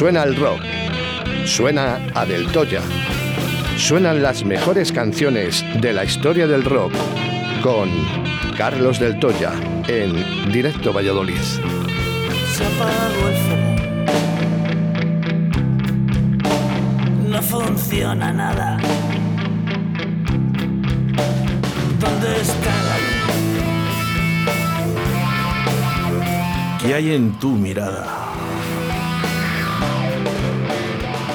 Suena el rock, suena a Del Toya, suenan las mejores canciones de la historia del rock con Carlos Del Toya en Directo Valladolid. Se apagó el fuego. No funciona nada. ¿Dónde está la luz? ¿Qué hay en tu mirada?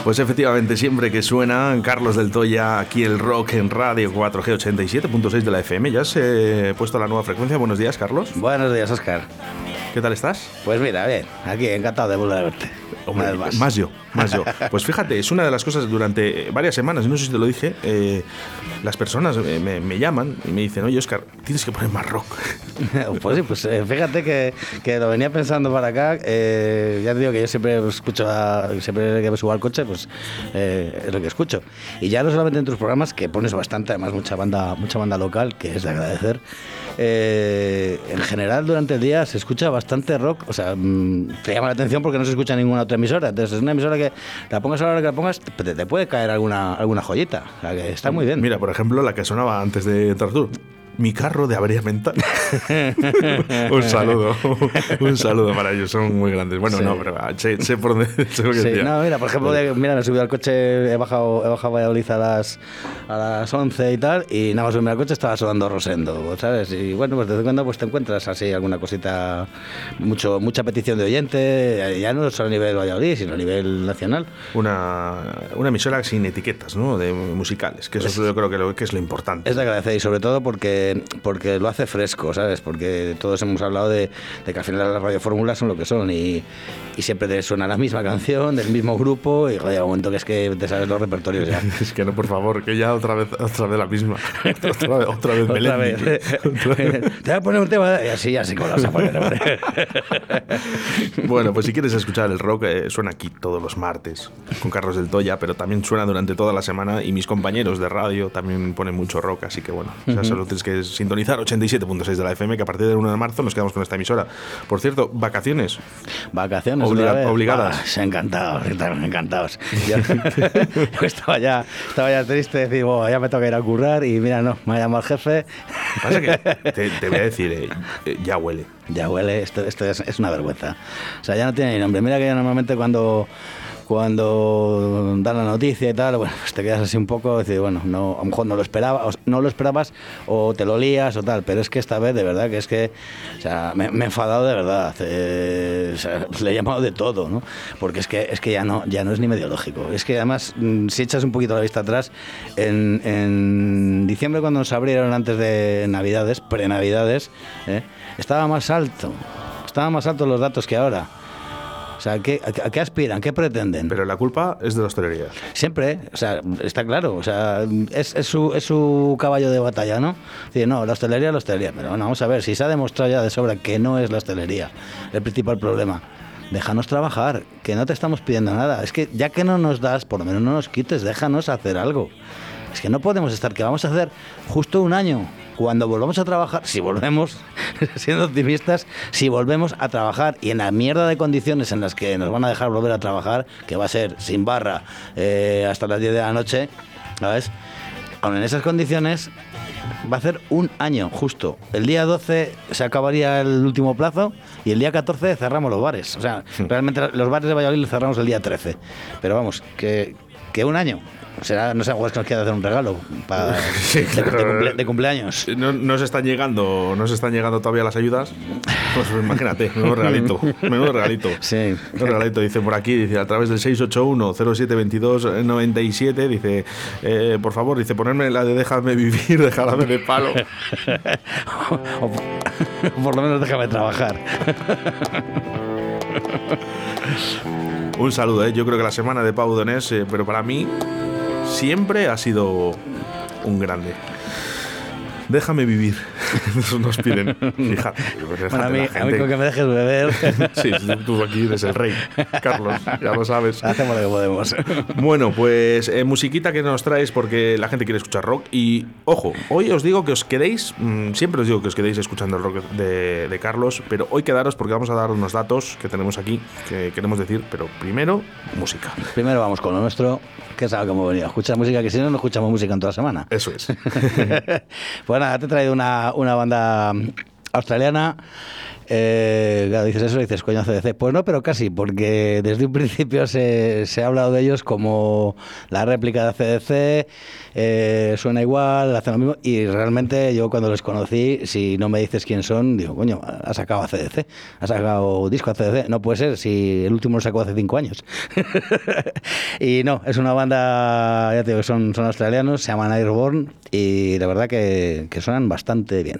Pues efectivamente, siempre que suena Carlos del Toya, aquí el rock en radio 4G 87.6 de la FM, ya se ha puesto la nueva frecuencia. Buenos días, Carlos. Buenos días, Oscar. ¿Qué tal estás? Pues mira, bien, aquí encantado de volver a verte. Hombre, más. más yo, más yo. Pues fíjate, es una de las cosas durante varias semanas, no sé si te lo dije, eh, las personas me, me- me llaman y me dicen, oye, Oscar, tienes que poner más rock. Pues sí, pues eh, fíjate que, que lo venía pensando para acá. eh, ya te digo que yo siempre escucho, a- siempre que me subo al coche, pues eh, es lo que escucho. Y ya no solamente en tus programas, que pones bastante, además mucha banda, mucha banda local, que es de agradecer. eh, en general durante el día se escucha bastante rock, o sea, mm, te llama la atención porque no se escucha ninguna otra emisora. Es una emisora que la pongas a la hora que la pongas, te, puede caer alguna, alguna joyita. Está muy bien. Mira, por ejemplo, la que sonaba antes de entrar tú. Mi carro de avería mental. un saludo. un saludo para ellos, son muy grandes. Bueno, Sí. no, pero ah, sé, sé por dónde sé lo que Sí, decía. no, mira, por ejemplo, mira, me he subido al coche, he bajado, he bajado a Valladolid a las, a las 11 y tal, y nada más subirme al coche estaba sonando Rosendo, ¿sabes? Y bueno, pues de vez en cuando pues te encuentras así alguna cosita, mucho, mucha petición de oyente, ya no solo a nivel Valladolid, sino a nivel nacional. Una, una emisora sin etiquetas, ¿no? De musicales, que eso Es- yo creo que, lo, que es lo importante. Es de agradecer y sobre todo porque, porque lo hace fresco, ¿sabes? Porque todos hemos hablado de, de que al final las radiofórmulas son lo que son y, y siempre te suena la misma canción del mismo grupo y joder, un momento que es que te sabes los repertorios ya. Es que no, por favor, que ya otra vez, otra vez la misma. otra vez, otra vez Otra vez. Te voy a poner un tema y así, así con las a poner. Bueno, pues si quieres escuchar el rock, eh, suena aquí todos los martes con Carlos del Toya, pero también suena durante toda la semana y mis compañeros de radio también ponen mucho rock, así que bueno, o sea, solo tienes que sintonizar 87.6 de la FM, que a partir del 1 de marzo nos quedamos con esta emisora. Por cierto, vacaciones. Vacaciones. Obliga- obligadas. Ah, encantados, encantados. Yo, yo estaba, ya, estaba ya triste, decir, "Buah, ya me toca ir a currar y mira, no, me ha llamado el jefe. Pasa que te, te voy a decir, eh, eh, ya huele. Ya huele, esto, esto es, es una vergüenza. O sea, ya no tiene ni nombre. Mira que yo normalmente cuando, cuando dan la noticia y tal, bueno, pues te quedas así un poco, decir, bueno, no, a lo mejor no lo, esperaba, o- no lo esperabas o te lo lías o tal, pero es que esta vez de verdad que es que, o sea, me, he enfadado de verdad. eh, le he llamado de todo, ¿no? Porque es que, es que ya, no, ya no es ni medio lógico. Es que además, mm, si echas un poquito la vista atrás, en, en diciembre cuando nos abrieron antes de Navidades, pre-Navidades, ¿eh? estaba más alto, estaban más altos los datos que ahora. O sea, ¿a qué, a qué aspiran? ¿Qué pretenden? Pero la culpa es de la hostelería. Siempre, o sea, está claro, o sea, es, es su, es su caballo de batalla, ¿no? Dice, no, la hostelería, la hostelería. Pero bueno, vamos a ver, si se ha demostrado ya de sobra que no es la hostelería el principal problema, déjanos trabajar, que no te estamos pidiendo nada. Es que ya que no nos das, por lo menos no nos quites, déjanos hacer algo. Es que no podemos estar, que vamos a hacer justo un año. Cuando volvamos a trabajar, si volvemos, siendo optimistas, si volvemos a trabajar y en la mierda de condiciones en las que nos van a dejar volver a trabajar, que va a ser sin barra eh, hasta las 10 de la noche, ¿sabes? Aún en esas condiciones, va a ser un año justo. El día 12 se acabaría el último plazo y el día 14 cerramos los bares. O sea, realmente los bares de Valladolid los cerramos el día 13. Pero vamos, que, que un año. Será, no sé, es que nos hacer un regalo para, Sí, de- de, claro. cumple- de cumpleaños. No, no se están llegando, no se están llegando todavía las ayudas. Pues imagínate, menudo regalito, menudo regalito. Sí. Un regalito, dice por aquí, dice a través del 681-0722-97, dice, eh, por favor, dice, ponerme la de déjame vivir, déjame de palo. O por lo menos déjame trabajar. Un saludo, ¿eh? yo creo que la semana de Pau Donés, eh, pero para mí siempre ha sido un grande. Déjame vivir. Eso nos piden. Fíjate. pues Bueno, a mí, a mí con que me dejes beber, Sí, tú- tú aquí eres el rey, Carlos, ya lo sabes. hacemos lo que podemos. Bueno, pues eh, musiquita que nos traes porque la gente quiere escuchar rock. Y ojo, hoy os digo que os quedéis, mm, siempre os digo que os quedéis escuchando el rock de, de Carlos, pero hoy quedaros porque vamos a dar unos datos que tenemos aquí que queremos decir. Pero primero, música. Primero vamos con lo nuestro, que es algo que hemos venido a escuchar música, que si no, no escuchamos música en toda la semana. Eso es. pues nada, te he traído una, una banda australiana. Eh, claro, dices eso, dices, coño, CDC. Pues no, pero casi, porque desde un principio se, ha hablado de ellos como la réplica de CDC, eh, suena igual, hacen lo mismo, y realmente yo cuando les conocí, si no me dices quién son, digo, coño, ha sacado a CDC, ha sacado disco a CDC. No puede ser, si el último lo sacó hace cinco años. y no, es una banda, ya te digo, son, son australianos, se llaman Airborne, y la verdad que suenan bastante bien.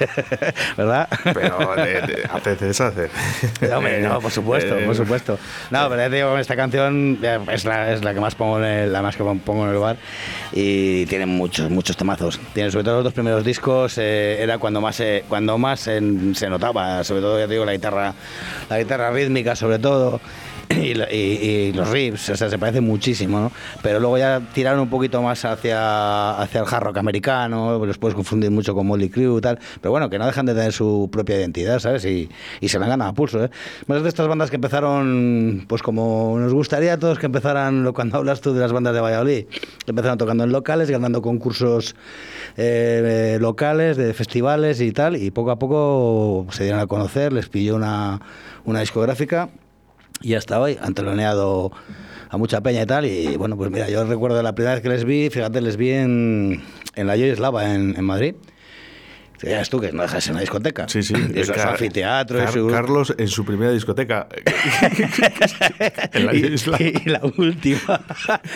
¿Verdad? Pero de, de, no, por supuesto, por supuesto. No, pero ya te digo, esta canción eh, es la, es la que más pongo en el, la más que pongo en el bar y tiene muchos, muchos temazos. Tiene sobre todo los dos primeros discos, eh, era cuando más, eh, cuando más en- se notaba, sobre todo ya te digo la guitarra, la guitarra rítmica sobre todo. Y, y- y los riffs, o sea, se parece muchísimo, ¿no? Pero luego ya tiraron un poquito más hacia, hacia el hard rock americano, los puedes confundir mucho con Molly Crew y tal, pero bueno, que no dejan de tener su propia identidad, ¿sabes? Y, y se la han ganado a pulso, ¿eh? Más de estas bandas que empezaron, pues como nos gustaría a todos que empezaran, cuando hablas tú de las bandas de Valladolid, que empezaron tocando en locales, ganando concursos eh, locales, de festivales y tal, y poco a poco se dieron a conocer, les pilló una, una discográfica y hasta hoy han teloneado a mucha peña y tal. Y bueno, pues mira, yo recuerdo la primera vez que les vi, fíjate, les vi en, en la Yoyeslava en, en Madrid. Ya tú que no dejas en una discoteca. Sí, sí. Y Car- anfiteatro Car-. Carlos en su primera discoteca. en la y, isla. y la última.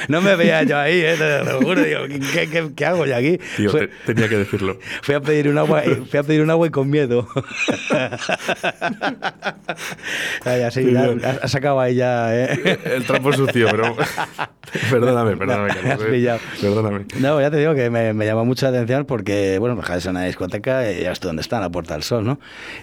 No me veía yo ahí, ¿eh? te lo juro. Digo, ¿qué, qué, qué hago yo aquí? Tío, Fue- te- tenía que decirlo. Fui a pedir un agua, y- fui a pedir un agua y con miedo. ya, sí, ya, has- acabado ahí ya, ¿eh? El trapo sucio, pero. perdóname, perdóname, Me Carlos. eh. Perdóname. No, ya te digo que me, me llama mucho la atención porque, bueno, pues es una discoteca y ya estoy donde está, en la Puerta del Sol, ¿no?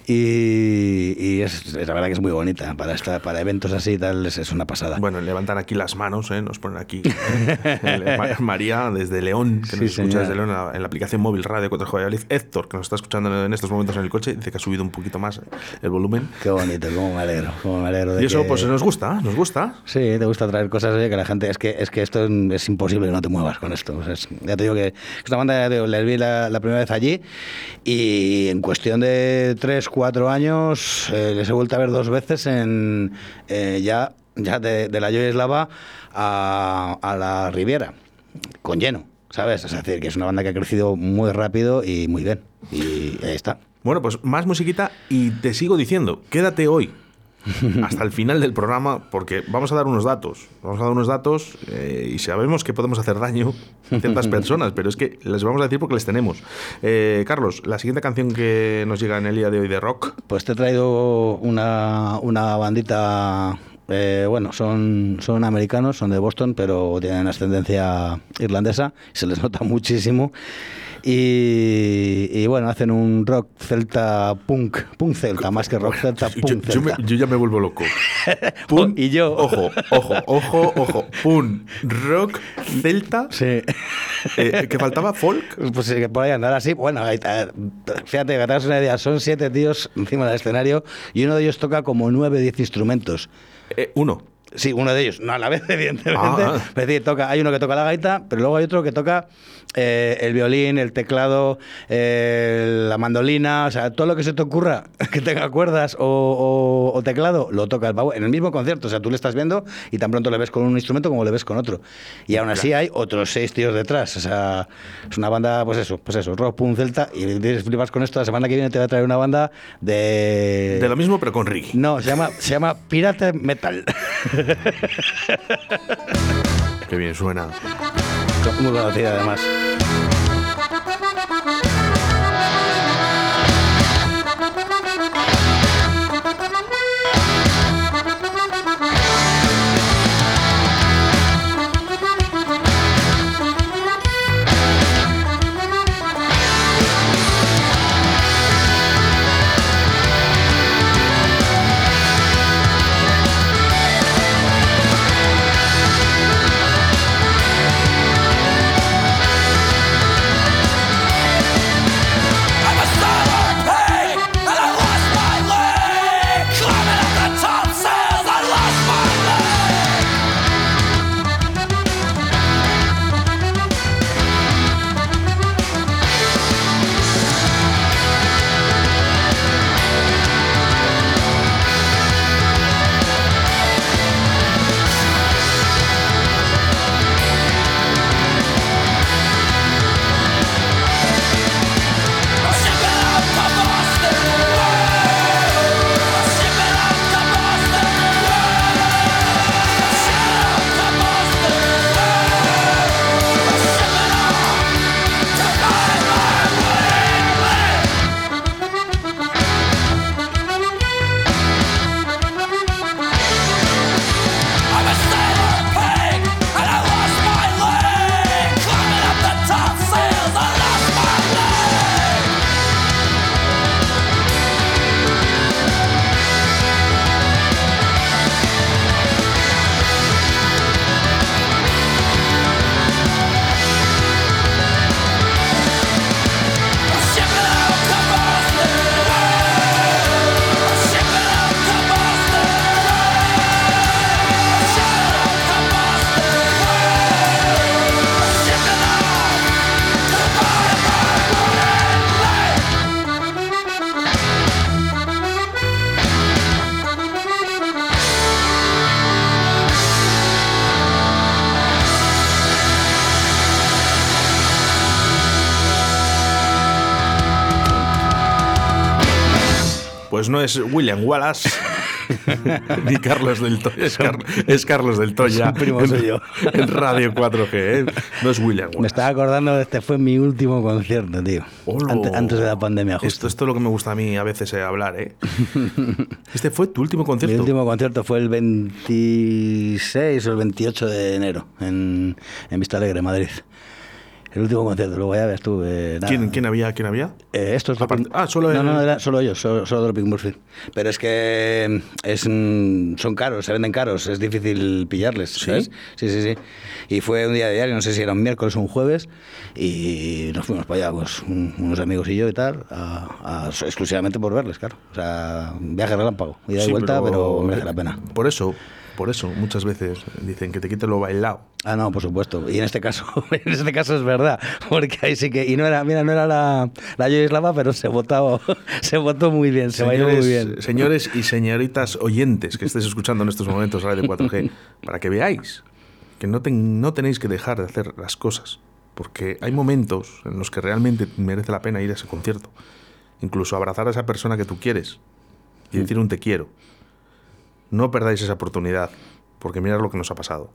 Y, y es, es la verdad que es muy bonita. Para, esta, para eventos así y tal es, es una pasada. Bueno, levantan aquí las manos, ¿eh? nos ponen aquí. ¿eh? Ma- María, desde León, que Sí, nos escucha señor. desde León en la, aplicación móvil Radio 4 Valladolid. Héctor, que nos está escuchando en estos momentos en el coche, dice que ha subido un poquito más el volumen. Qué bonito, cómo me alegro, cómo me alegro. de Y eso, que- pues nos gusta, nos gusta. Sí, te gusta traer cosas oye, que la gente. Es que, es que esto es, imposible que no te muevas con esto. O sea, es- ya te digo que esta banda les vi la, la primera vez allí y en cuestión de 3, 4 años eh, les he vuelto a ver dos veces en eh, ya, ya de, la Yoyeslava a, a la Riviera, con lleno, ¿sabes? Es decir, que es una banda que ha crecido muy rápido y muy bien. Y ahí está. Bueno, pues más musiquita y te sigo diciendo, quédate hoy hasta el final del programa porque vamos a dar unos datos. Vamos a dar unos datos eh, y sabemos que podemos hacer daño a ciertas personas, pero es que les vamos a decir porque les tenemos. Eh, Carlos, la siguiente canción que nos llega en el día de hoy de rock. Pues te he traído una, una bandita. eh, bueno, son, son americanos, son de Boston, pero tienen ascendencia irlandesa, se les nota muchísimo. Y, y bueno, hacen un rock celta punk, punk celta, más que rock celta, punk yo celta. yo ya me vuelvo loco. Y yo. Ojo, ojo, ojo, ojo. Pun, rock, celta. Sí. eh, que faltaba folk. Pues sí, que por ahí andar así. Bueno, fíjate, que te una idea, son siete tíos encima del escenario y uno de ellos toca como nueve, diez instrumentos. Eh, uno. Sí, uno de ellos, no a la vez, evidentemente. Ah. Es decir, toca, hay uno que toca la gaita, pero luego hay otro que toca eh, el violín, el teclado, eh, la mandolina, o sea, todo lo que se te ocurra que tenga cuerdas o, o- o teclado, lo toca el pavo en el mismo concierto. O sea, tú le estás viendo y tan pronto le ves con un instrumento como le ves con otro. Y aún así hay otros seis tíos detrás. O sea, es una banda, pues eso, pues eso, rock, punk, celta. Y dices, flipas con esto, la semana que viene te voy a traer una banda de... De lo mismo, pero con reggae. No, se llama, se llama Pirate Metal. Qué bien suena. Muy conocida además. No es William Wallace ni Carlos del Toya, es, Car- es Carlos del Toya. Primo en, suyo. en Radio 4G, ¿eh? no es William Wallace. Me estaba acordando, este fue mi último concierto, tío. Olo. Ante- antes de la pandemia, Esto, justo. esto es lo que me gusta a mí a veces eh, hablar, ¿eh? Este fue tu último concierto. Mi último concierto fue el 26 o el 28 de enero en, en Vista Alegre, Madrid. El último concierto, luego ya ves tú. eh. ¿Quién, quién había? ¿Quién había? Eh, esto es Aparte- Dropping- ah, solo no, el- no, era solo ellos, solo, solo Dropping Murphy. Pero es que mm, es, mm, son caros, se venden caros, es difícil pillarles, ¿sabes? Sí, sí, sí. Y fue un día de diario, no sé si era un miércoles o un jueves, y nos fuimos para allá, pues un- unos amigos y yo y tal, a- a- exclusivamente por verles, claro. O sea, viaje relámpago, ida y Sí, vuelta, pero, merece la pena. Por eso, por eso, muchas veces dicen que te quite lo bailado. Ah, no, por supuesto. Y en este caso, en este caso es verdad, porque ahí sí que y no era, mira, no era la la Yoyislava, pero se votó, se votó muy bien, se bailó muy bien. señores y señoritas oyentes que estéis escuchando en estos momentos Radio 4G, para que veáis que no, ten- no tenéis que dejar de hacer las cosas, porque hay momentos en los que realmente merece la pena ir a ese concierto, incluso abrazar a esa persona que tú quieres y decir un te quiero. No perdáis esa oportunidad, porque mirad lo que nos ha pasado.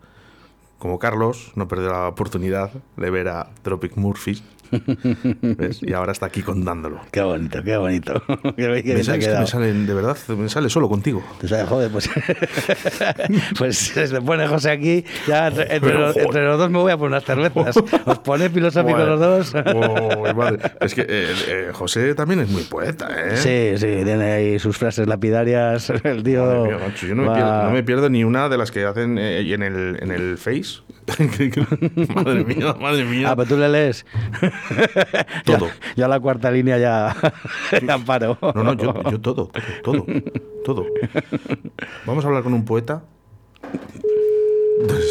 Como Carlos no perdió la oportunidad de ver a Tropic Murphys, ¿ves? y ahora está aquí contándolo. Qué bonito, qué bonito. Qué bien que Me que salen, de verdad, me sale solo contigo. Tú sabes, joder, pues, pues se pone José aquí, ya entre, Pero, los, joder. entre los dos me voy a poner unas cervezas. Os pone filosóficos los dos. Oh, madre. Es que eh, eh, José también es muy poeta, ¿eh? Sí, sí, tiene ahí sus frases lapidarias. El tío. Madre mía, macho, yo no me, pierdo, no me pierdo ni una de las que hacen eh, en, el, en el Face. madre mía, madre mía. Ah, pero tú le lees. Todo. Yo, yo a la cuarta línea ya, ya paro. No, no, yo, yo todo, todo, todo. Vamos a hablar con un poeta.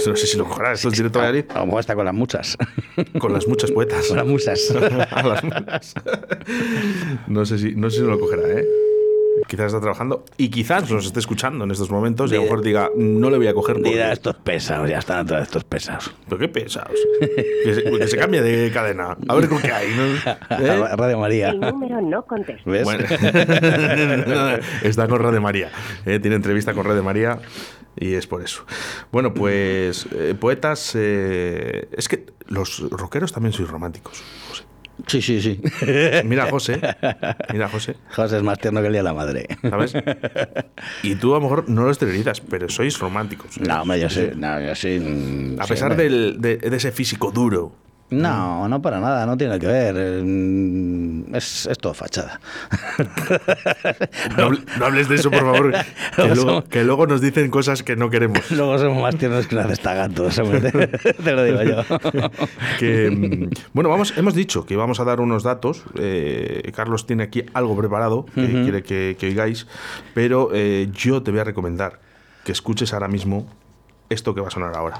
No sé si lo cogerá, esto es directo a Valladolid, A lo mejor está con las muchas. con las muchas poetas. Con las musas. A las muchas. No sé si, no sé si lo cogerá, ¿eh? Quizás está trabajando y quizás nos esté escuchando en estos momentos y a lo mejor diga, no le voy a coger por... Mira, estos pesados, ya están todos estos pesados. Pero qué pesados. Que se, que se cambie de cadena. A ver con qué hay. ¿no? ¿Eh? Radio María. El número no contesta. ¿Ves? Bueno, está con de María. ¿eh? Tiene entrevista con Red de María y es por eso. Bueno, pues eh, poetas. eh, es que los rockeros también sois románticos. José. Sí, sí, sí. Mira a José. Mira a José. José es más tierno que el día de la madre. ¿Sabes? Y tú a lo mejor no lo exteriorizas, pero sois románticos. ¿eh? No, hombre, yo sí. No, yo sí. mm, A sí, pesar hombre. del- de, de ese físico duro. No, no para nada, no tiene que ver. eh, Es, es todo fachada. No, hable- no hables de eso, por favor. Que luego, que luego nos dicen cosas que no queremos. Luego somos más tiernos que una destagatos, hombre. Te, te lo digo yo. que mm, bueno vamos hemos dicho que vamos a dar unos datos eh, Carlos tiene aquí algo preparado que quiere que, que oigáis pero eh, yo te voy a recomendar que escuches ahora mismo esto que va a sonar ahora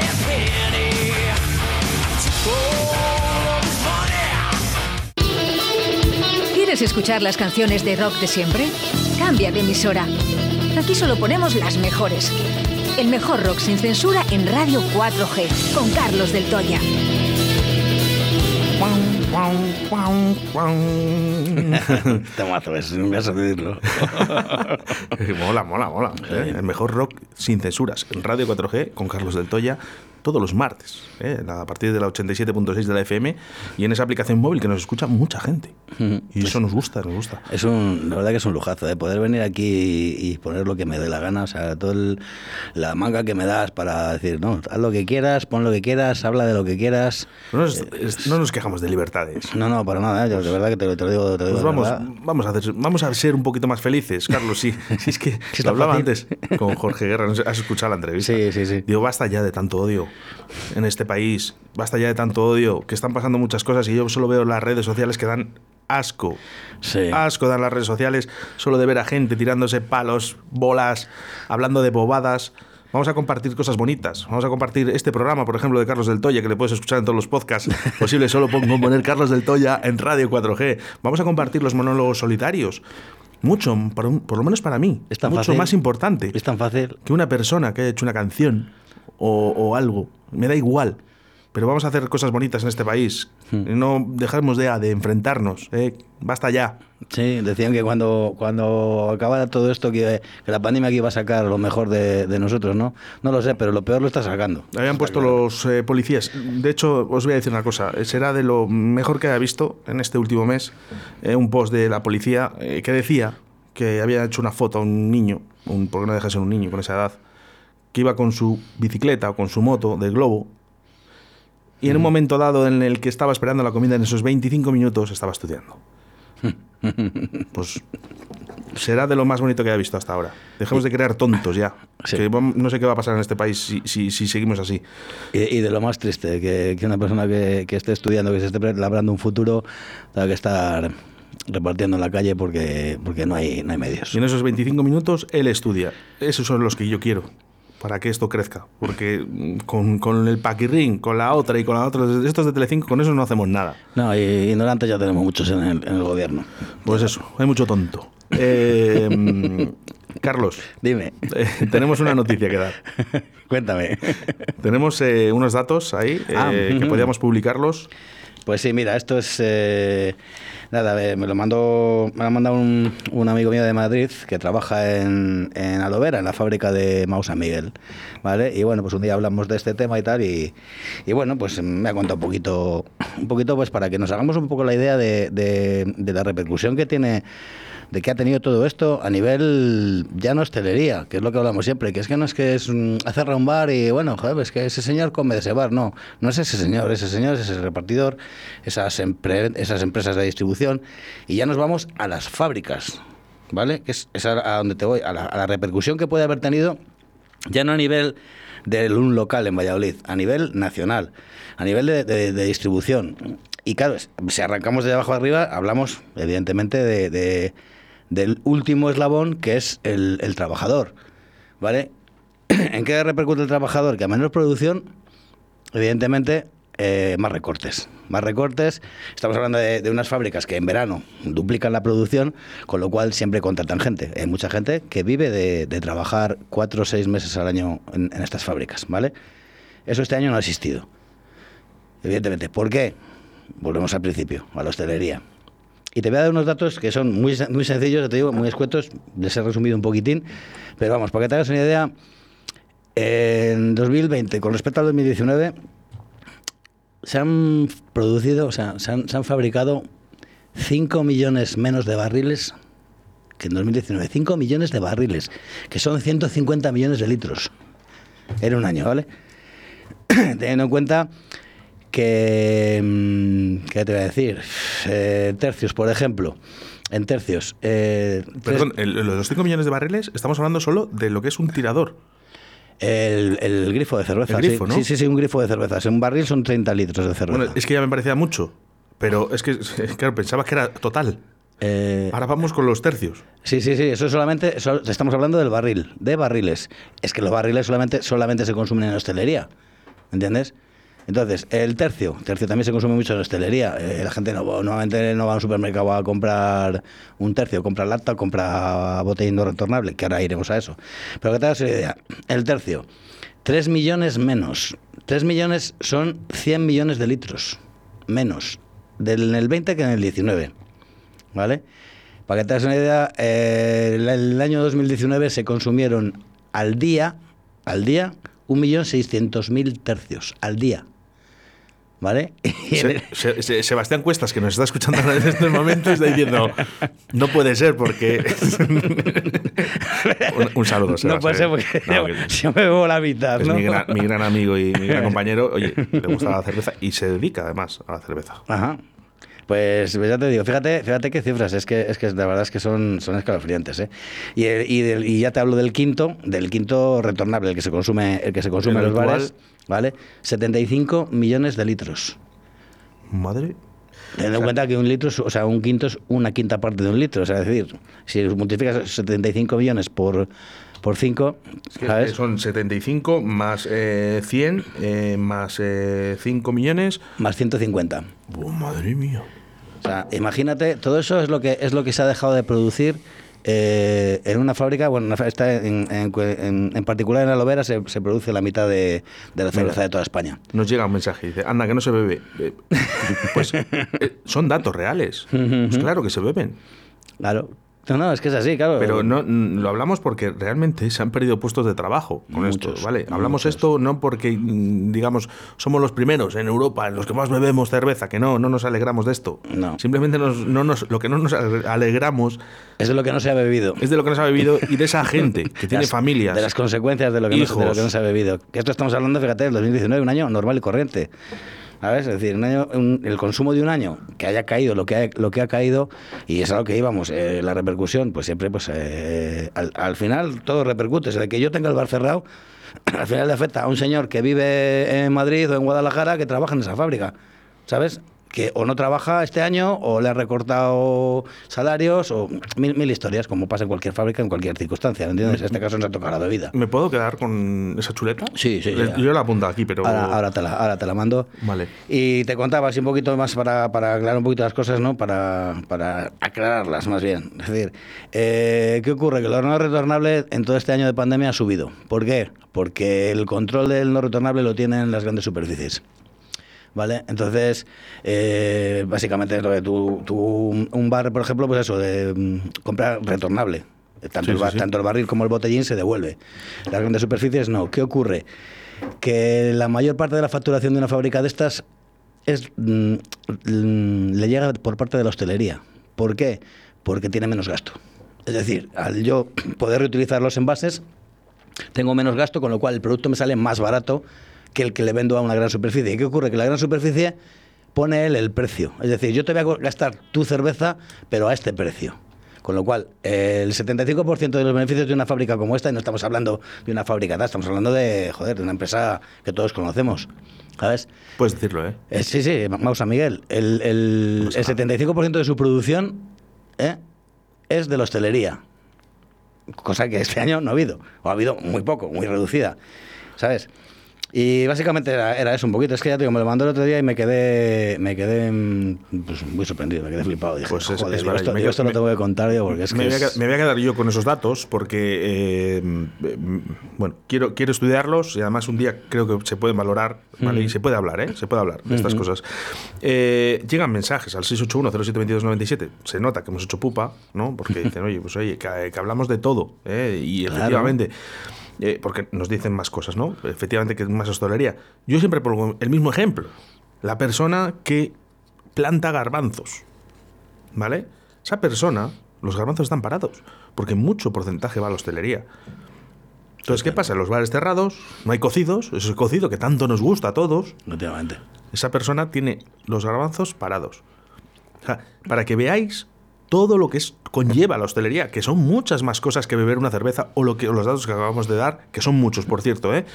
¿Quieres escuchar las canciones de rock de siempre? Cambia de emisora. Aquí solo ponemos las mejores. El mejor rock sin censura en Radio 4G, con Carlos del Toya. Temazo, es un caso de decirlo. mola mola mola ¿eh? el mejor rock sin censuras en Radio 4G con Carlos del Toya todos los martes, ¿eh? a partir de la 87.6 de la FM y en esa aplicación móvil que nos escucha mucha gente. Y eso nos gusta, nos gusta. Es un, la verdad que es un lujazo, ¿eh? poder venir aquí y, y poner lo que me dé la gana, o sea, toda la manga que me das para decir, no, haz lo que quieras, pon lo que quieras, habla de lo que quieras. No nos, es- no nos quejamos de libertades. No, no, para nada, ¿eh? yo de verdad que te, lo- te lo digo, te lo Pues digo de vamos, verdad. vamos, a hacer, vamos a ser un poquito más felices, Carlos. Sí, sí es que lo hablaba fácil. antes con Jorge Guerra. No sé, ¿Has escuchado la entrevista? Sí, sí, sí. Digo, basta ya de tanto odio en este país. Basta ya de tanto odio, que están pasando muchas cosas y yo solo veo las redes sociales que dan asco. Sí. Asco dan las redes sociales solo de ver a gente tirándose palos, bolas, hablando de bobadas. Vamos a compartir cosas bonitas. Vamos a compartir este programa, por ejemplo, de Carlos del Toya, que le puedes escuchar en todos los podcasts posibles. Solo pongo poner Carlos del Toya en Radio 4G. Vamos a compartir los monólogos solitarios. Mucho, por, lo menos para mí. Es tan mucho fácil. más importante Es tan fácil. que una persona que haya hecho una canción o, o algo. Me da igual. Pero vamos a hacer cosas bonitas en este país. No dejemos de, de enfrentarnos. ¿eh? Basta ya. Sí, decían que cuando, cuando acabara todo esto, que, que la pandemia que iba a sacar lo mejor de, de nosotros, ¿no? No lo sé, pero lo peor lo está sacando. Habían puesto los eh, policías. De hecho, os voy a decir una cosa. Será de lo mejor que he visto en este último mes eh, un post de la policía eh, que decía que había hecho una foto a un niño, un, porque no deja de ser un niño con esa edad, que iba con su bicicleta o con su moto de globo. Y en un momento dado en el que estaba esperando la comida, en esos 25 minutos estaba estudiando. Pues será de lo más bonito que haya visto hasta ahora. Dejemos de crear tontos ya. Sí. Que vam- no sé qué va a pasar en este país si, si- si seguimos así. Y, y de lo más triste, que, que una persona que, que esté estudiando, que se esté labrando un futuro, tenga que estar repartiendo en la calle porque, porque no, hay, no hay medios. Y en esos 25 minutos él estudia. Esos son los que yo quiero para que esto crezca. Porque mm, con, con el paquirrín, con la otra y con la otra, estos de Telecinco, con eso no hacemos nada. No, y ignorantes ya tenemos muchos en el, en el gobierno. Pues eso, hay mucho tonto. Eh, mm, Carlos, Dime, eh, tenemos una noticia que dar. cuéntame. Tenemos eh, unos datos ahí eh, Ah, que ujú. podíamos publicarlos. Pues sí, mira, esto es. eh, nada, me lo mandó, me lo ha mandado un, un amigo mío de Madrid que trabaja en, en Alovera, en la fábrica de Mau San Miguel. ¿Vale? Y bueno, pues un día hablamos de este tema y tal, y, y bueno, pues me ha contado un poquito, un poquito pues para que nos hagamos un poco la idea de, de- de la repercusión que tiene de que ha tenido todo esto a nivel ya no hostelería, que es lo que hablamos siempre, que es que no es que es hacer un y bueno, joder, es que ese señor come de ese bar, no, no es ese señor, ese señor es ese repartidor, esas, empre- esas empresas de distribución y ya nos vamos a las fábricas, ¿vale? Que es, a, donde te voy, a la, a la repercusión que puede haber tenido ya no a nivel de un local en Valladolid, a nivel nacional, a nivel de, distribución. Y claro, si arrancamos de abajo arriba, hablamos evidentemente de, de- del último eslabón que es el, trabajador. ¿Vale? ¿En qué repercute el trabajador? Que a menor producción, evidentemente, eh, más recortes. Más recortes. Estamos hablando de, unas fábricas que en verano duplican la producción, con lo cual siempre contratan gente. Hay mucha gente que vive de, de trabajar cuatro o seis meses al año en, en estas fábricas, ¿vale? Eso este año no ha existido. Evidentemente. ¿Por qué? Volvemos al principio, a la hostelería. Y te voy a dar unos datos que son muy, muy sencillos, te digo, muy escuetos, les he resumido un poquitín, pero vamos, para que te hagas una idea, en 2020, con respecto al 2019, se han producido, o sea, se han, se han fabricado 5 millones menos de barriles que en 2019. 5 millones de barriles, que son 150 millones de litros en un año, ¿vale? Teniendo en cuenta que, mm, ¿qué te voy a decir? Eh, tercios, por ejemplo. En tercios. eh, tres- Perdón, el- los 5 millones de barriles, estamos hablando solo de lo que es un tirador. el, el grifo de cerveza. El grifo, sí. ¿no? sí, sí, sí, un grifo de cerveza. Un barril son 30 litros de cerveza. Bueno, es que ya me parecía mucho. Pero es que, claro, pensaba que era total. Eh, Ahora vamos con los tercios. Sí, sí, sí, eso es solamente, eso- estamos hablando del barril, de barriles. Es que los barriles solamente, solamente se consumen en hostelería, ¿entiendes? Entonces, el tercio, tercio también se consume mucho en hostelería. Eh, la gente no, normalmente no va a un supermercado a comprar un tercio, compra lata, compra botellín no retornable, que ahora iremos a eso. Pero que te hagas una idea, el tercio, 3 millones menos. 3 millones son 100 millones de litros, menos, del, en el 20 que en el 19. ¿Vale? Para que te hagas una idea, eh, el, el año 2019 se consumieron al día, al día, 1.600.000 tercios, al día. ¿Vale? Se- se- se- Sebastián Cuestas, que nos está escuchando en este momento, está diciendo: No puede ser porque. un, un saludo, Sebas, no puede eh. ser porque No, yo, que- yo me bebo la mitad, Es ¿no? mi, gran, mi gran amigo y mi gran compañero. Oye, le gusta la cerveza y se dedica además a la cerveza. Ajá. Pues pues ya te digo, fíjate, fíjate qué cifras, es que, es que la verdad es que son, son escalofriantes, ¿eh? Y, el- y, del- y ya te hablo del quinto, del quinto retornable, el que se consume, el que se consume El en los bares, ¿vale? 75 millones de litros. Madre. Teniendo en cuenta que un litro, o sea, un quinto es una quinta parte de un litro. O sea, es decir, si multiplicas 75 millones por, por 5, Que ¿sabes? Son 75 más eh, 100 eh, más eh, 5 millones. Más 150. Oh, madre mía. O sea, imagínate, todo eso es lo que es lo que se ha dejado de producir eh, en una fábrica. Bueno, está en, en- en- en particular en Alovera se, se produce la mitad de, de la cerveza de toda España. Nos llega un mensaje, dice, anda, que no se bebe. Eh, Pues eh, son datos reales. Pues claro que se beben. Claro. No, no, es que es así, claro. Pero no lo hablamos porque realmente se han perdido puestos de trabajo con Muchos, esto, ¿vale? Hablamos muchos. esto no porque, mm, digamos, somos los primeros en Europa en los que más bebemos cerveza, que no, no nos alegramos de esto. No. Simplemente nos- no nos, lo que no nos alegramos Es de lo que no se ha bebido. es de lo que nos ha bebido y de esa gente que tiene Las- familias. De las consecuencias de lo, que no, se- de lo hijos. que no se ha bebido. Que esto estamos hablando, fíjate, del 2019, un año normal y corriente. ¿Sabes? Es decir, un año, un- el consumo de un año que haya caído lo que ha, lo que ha caído, y es a lo que íbamos, eh, la repercusión, pues siempre, pues eh, al, al final todo repercute. O sea, de que yo tenga el bar cerrado, al final le afecta a un señor que vive en Madrid o en Guadalajara que trabaja en esa fábrica. ¿Sabes? Que o no trabaja este año o le ha recortado salarios o mil, mil historias, como pasa en cualquier fábrica, en cualquier circunstancia. ¿me ¿Entiendes? En este caso nos ha tocado la bebida. ¿Me puedo quedar con esa chuleta? Sí, sí, Le- sí. Yo la apunto aquí, pero... Ahora, ahora, te la, ahora te la mando. Vale. Y te contaba así un poquito más para, para aclarar un poquito las cosas, ¿no? Para, para aclararlas más bien. Es decir, eh, ¿qué ocurre? Que lo no retornable en todo este año de pandemia ha subido. ¿Por qué? Porque el control del no retornable lo tienen las grandes superficies. ¿Vale? Entonces, eh, básicamente es lo que tú, tú- un bar, por ejemplo, pues eso, de mm, comprar retornable. Tanto, Sí, el sí, bar- sí. tanto el barril como el botellín se devuelve. Las grandes superficies no. ¿Qué ocurre? Que la mayor parte de la facturación de una fábrica de estas es mm, mm, le llega por parte de la hostelería. ¿Por qué? Porque tiene menos gasto. Es decir, al yo poder reutilizar los envases, tengo menos gasto, con lo cual el producto me sale más barato que el que le vendo a una gran superficie. ¿Y qué ocurre? Que la gran superficie pone él el precio. Es decir, yo te voy a gastar tu cerveza, pero a este precio. Con lo cual, eh, el 75% de los beneficios de una fábrica como esta, y no estamos hablando de una fábrica, estamos hablando de, joder, de una empresa que todos conocemos, ¿sabes? Puedes decirlo, ¿eh? Eh, sí, sí, Mausa Miguel. El, el, el 75% de su producción ¿eh? es de la hostelería. Cosa que este año no ha habido. O ha habido muy poco, muy reducida. ¿Sabes? Y básicamente era, era eso un poquito. Es que ya te digo, me lo mandó el otro día y me quedé me quedé mm, pues, muy sorprendido, me quedé flipado. Dije, Pues es- joder, es digo, verdad, esto, digo, esto me- lo tengo que contar yo porque es me, que voy a, es- qued- me voy a quedar yo con esos datos porque, eh, mm, bueno, quiero, quiero estudiarlos y además un día creo que se pueden valorar, ¿vale? Y se puede hablar, ¿eh? Se puede hablar de estas cosas. Eh, llegan mensajes al 681-072297. Se nota que hemos hecho pupa, ¿no? Porque dicen, oye, pues oye, que, que hablamos de todo, ¿eh? Y Claro. efectivamente... eh, porque nos dicen más cosas, ¿no? Efectivamente que es más hostelería. Yo siempre pongo el mismo ejemplo. La persona que planta garbanzos. ¿Vale? Esa persona, los garbanzos están parados, porque mucho porcentaje va a la hostelería. Entonces, ¿qué pasa? Los bares cerrados, no hay cocidos, ese cocido que tanto nos gusta a todos, esa persona tiene los garbanzos parados. O sea, para que veáis todo lo que es, conlleva la hostelería, que son muchas más cosas que beber una cerveza o, lo que, o los datos que acabamos de dar, que son muchos, por cierto, ¿eh?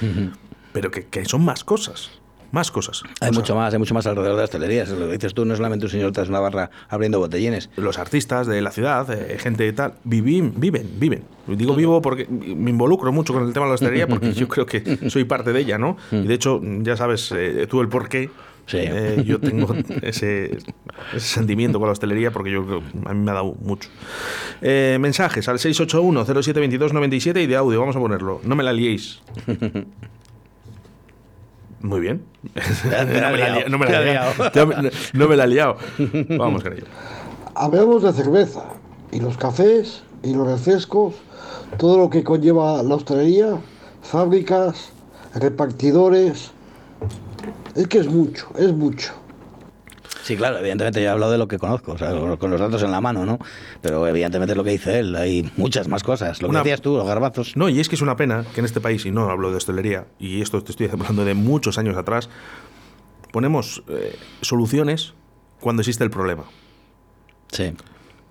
pero que, que son más cosas. Más cosas. Hay O sea, mucho más, hay mucho más alrededor de la hostelería. Es Lo que dices tú no es solamente un señor tras una barra abriendo botellines. los artistas de la ciudad, eh, gente y tal, viven, viven, viven. Digo vivo porque me involucro mucho con el tema de la hostelería porque yo creo que soy parte de ella, ¿no? Y de hecho, ya sabes eh, tú el por qué. Sí. eh, yo tengo ese, ese sentimiento con la hostelería porque yo creo a mí me ha dado mucho. Eh, mensajes al 681-072297 y de audio, vamos a ponerlo. No me la liéis. Muy bien. no me la liado, li- no me te la ha he liado. no me la he liado. Vamos con ello. Hablemos de cerveza y los cafés y los refrescos, todo lo que conlleva la hostelería, fábricas, repartidores. Es que es mucho, es mucho. Sí, claro, evidentemente yo he hablado de lo que conozco, o sea, con- los datos en la mano, ¿no? Pero evidentemente es lo que dice él, hay muchas más cosas. Lo que Una- decías tú, los garbazos. No, y es que es una pena que en este país, y no hablo de hostelería, y esto te estoy hablando de muchos años atrás, ponemos eh, soluciones cuando existe el problema. Sí.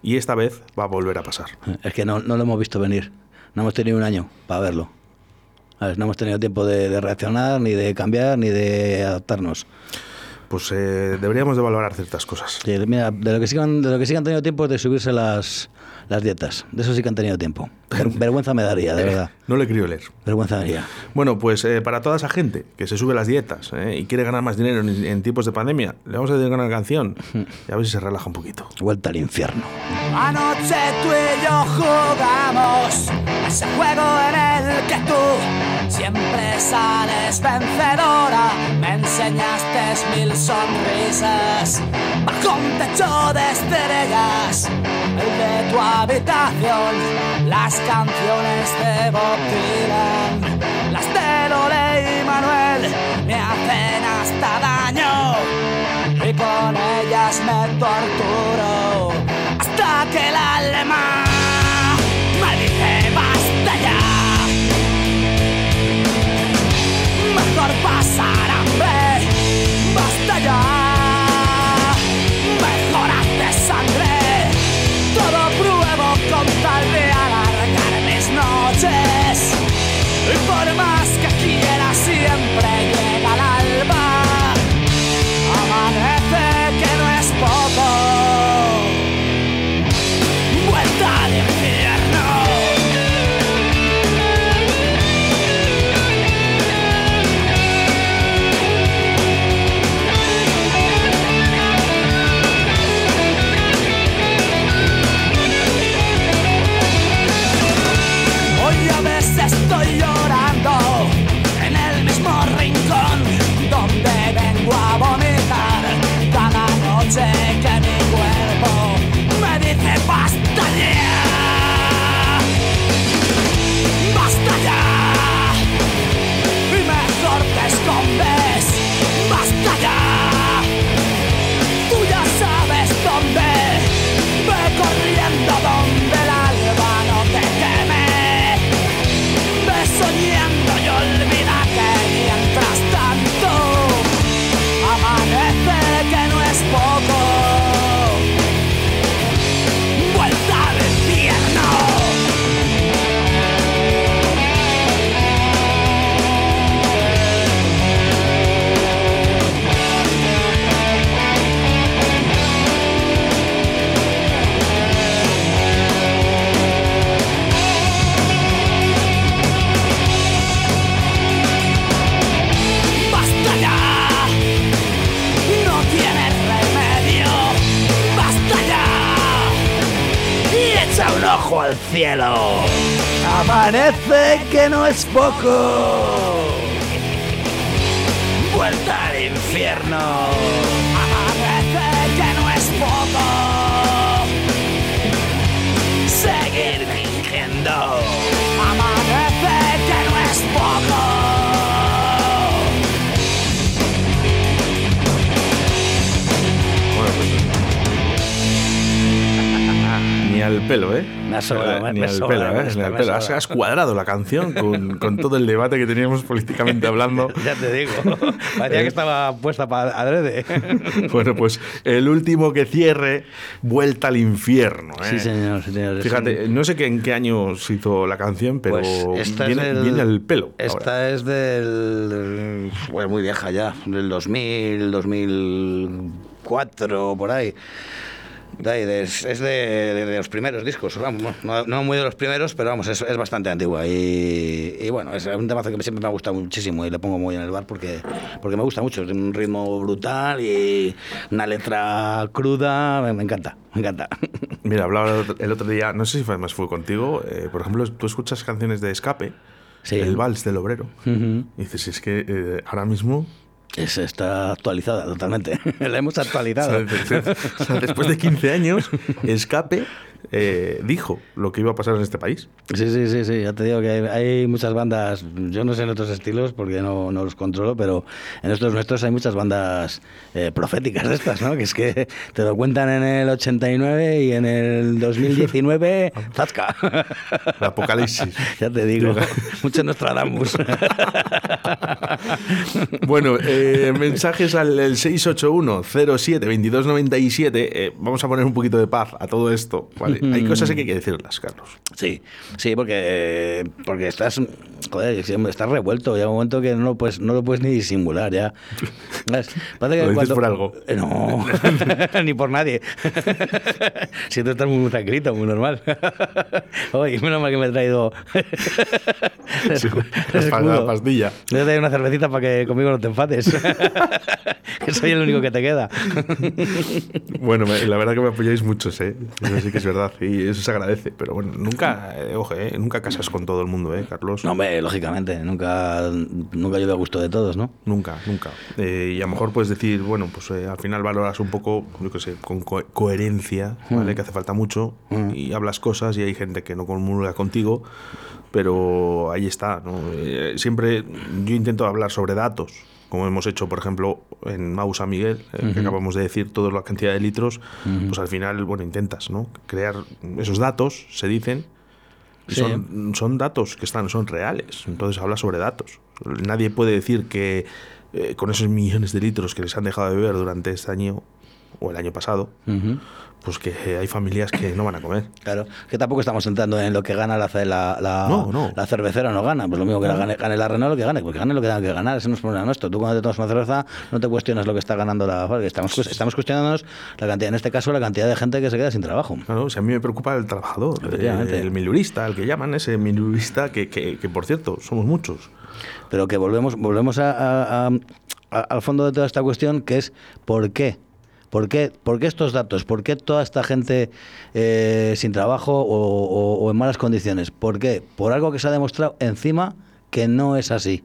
Y esta vez va a volver a pasar. Es que no, no lo hemos visto venir. No hemos tenido un año para verlo. ¿Sabes? No hemos tenido tiempo de, de reaccionar, ni de cambiar, ni de adaptarnos. pues eh, deberíamos de valorar ciertas cosas. Sí, mira, de lo que sí han, de lo que sí que han tenido tiempo es de subirse las, las dietas. De eso sí que han tenido tiempo. Ver- vergüenza me daría, de verdad. No le quiero leer. Vergüenza me daría. Bueno, pues eh, para toda esa gente que se sube las dietas eh, y quiere ganar más dinero en, en tiempos de pandemia, le vamos a dedicar una canción y a ver si se relaja un poquito. Vuelta al infierno. Anoche tú y yo jugamos a ese juego en el que tú siempre sales vencedora. Me enseñaste mil sonrisas bajo un techo de estrellas. El de tu habitación, las canciones de Bob Dylan, las de Lole y Manuel me hacen hasta daño. Y con ellas me torturo hasta que el alma el Nintendo. Al pelo, ¿eh? Me ha sobrado, me- Ni me al sobra, pelo, ¿eh? Ni al pelo. Has, has cuadrado la canción con, con todo el debate que teníamos políticamente hablando. Ya te digo. Parecía que estaba puesta para adrede. Bueno, pues el último que cierre, Vuelta al infierno. ¿eh? Sí, señor, sí, señor. Fíjate, no sé qué, en qué año se hizo la canción, pero Pues viene, del, viene al pelo. Esta ahora. es del, del- Bueno, muy vieja ya, del 2000, 2004, por ahí. De es de, de- de los primeros discos, vamos, no, no muy de los primeros, pero vamos, es, es bastante antigua. Y, y bueno, es un temazo que siempre me ha gustado muchísimo y le pongo muy en el bar porque, porque me gusta mucho. Es un ritmo brutal y una letra cruda, me, me encanta, me encanta. Mira, hablaba el otro- día, no sé si fue más fue contigo, eh, por ejemplo, tú escuchas canciones de escape, Sí. el vals del obrero, y dices, es que eh, ahora mismo, Es, está actualizada totalmente. la hemos actualizado. después de 15 años, escape eh, dijo lo que iba a pasar en este país. Sí, sí, sí, sí, ya te digo que hay, hay muchas bandas, yo no sé en otros estilos porque no, no los controlo, pero en estos nuestros hay muchas bandas eh, proféticas de estas, ¿no? Que es que te lo cuentan en el 89 y en el 2019, ¡zasca! El apocalipsis. ya te digo, mucho Nostradamus. Bueno, eh, mensajes al el 681-07-2297. Eh, vamos a poner un poquito de paz a todo esto, ¿vale? Hay cosas que hay que decirlas, Carlos. Sí, sí, porque, porque estás, joder, estás revuelto. Llega un momento que no lo puedes, no lo puedes ni disimular ya. Parece que ¿Lo dices por algo? Eh, no, ni por nadie. si tú estás muy tranquilito, muy normal. Oye, menos mal que me he traído sí, la pastilla. Te traído una cervecita para que conmigo no te enfades. que soy el único que te queda. bueno, la verdad que me apoyáis muchos, ¿eh? Eso sí que es verdad y eso se agradece. Pero bueno, nunca, eh, ojo, ¿eh? nunca casas con todo el mundo, ¿eh, Carlos? No, hombre, lógicamente. Nunca, nunca yo a gusto de todos, ¿no? Nunca, nunca. Eh, y a lo mejor puedes decir, bueno, pues eh, al final valoras un poco, yo qué sé, con coherencia, ¿vale? Mm. Que hace falta mucho mm. y hablas cosas y hay gente que no comulga contigo, pero ahí está, ¿no? siempre yo intento hablar sobre datos como hemos hecho, por ejemplo, en Mausa Miguel, eh, que acabamos de decir toda la cantidad de litros, pues al final, bueno, intentas, ¿no? Crear esos datos, se dicen, son, son, datos que están, son reales. Entonces habla sobre datos. Nadie puede decir que eh, con esos millones de litros que les han dejado de beber durante este año o el año pasado, pues que hay familias que no van a comer. Claro, que tampoco estamos entrando en lo que gana la, la, la, la cervecera o no gana, pues lo mismo que gane, gane, la Renault lo que gane, porque gane lo que tenga que ganar, ese no es problema nuestro. Tú cuando te tomas una cerveza no te cuestionas lo que está ganando la estamos, estamos cuestionándonos la cantidad, en este caso la cantidad de gente que se queda sin trabajo. Claro, si a mí me preocupa el trabajador, el, milurista, el que llaman ese milurista, que, que, que, por cierto, somos muchos. Pero que volvemos, volvemos a, al fondo de toda esta cuestión, que es por qué ¿Por qué, estos datos? ¿Por qué toda esta gente eh, sin trabajo o, en malas condiciones? ¿Por qué? Por algo que se ha demostrado encima que no es así.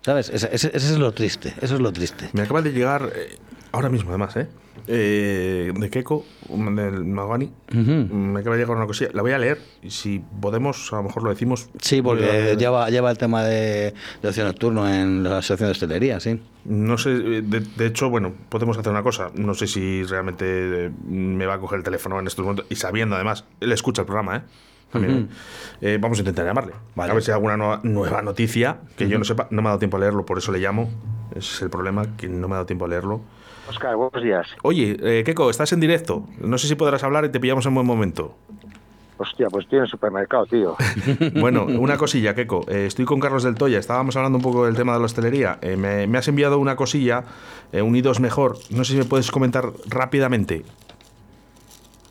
¿Sabes? Ese, es lo triste. Eso es lo triste. Me acaba de llegar eh, ahora mismo, además, ¿eh? Eh, de Keiko, del Magani. Me acaba de llegar una cosilla. La voy a leer y si podemos, a lo mejor lo decimos. Sí, porque lleva, lleva el tema de, de ocio nocturno en la asociación de hostelería, sí. No sé, de, hecho, bueno, podemos hacer una cosa. No sé si realmente me va a coger el teléfono en estos momentos. Y sabiendo además, él escucha el programa, ¿eh? ¿eh? vamos a intentar llamarle. A ver si hay alguna nueva noticia que yo no sepa. No me ha dado tiempo a leerlo, por eso le llamo. Ese es el problema, que no me ha dado tiempo a leerlo. Oscar, buenos días. Oye, eh, Keiko, estás en directo. No sé si podrás hablar y te pillamos en buen momento. Hostia, pues estoy en el supermercado, tío. bueno, una cosilla, Keiko. Eh, estoy con Carlos del Toya. Estábamos hablando un poco del tema de la hostelería. Eh, me, has enviado una cosilla, eh, Unidos Mejor. No sé si me puedes comentar rápidamente.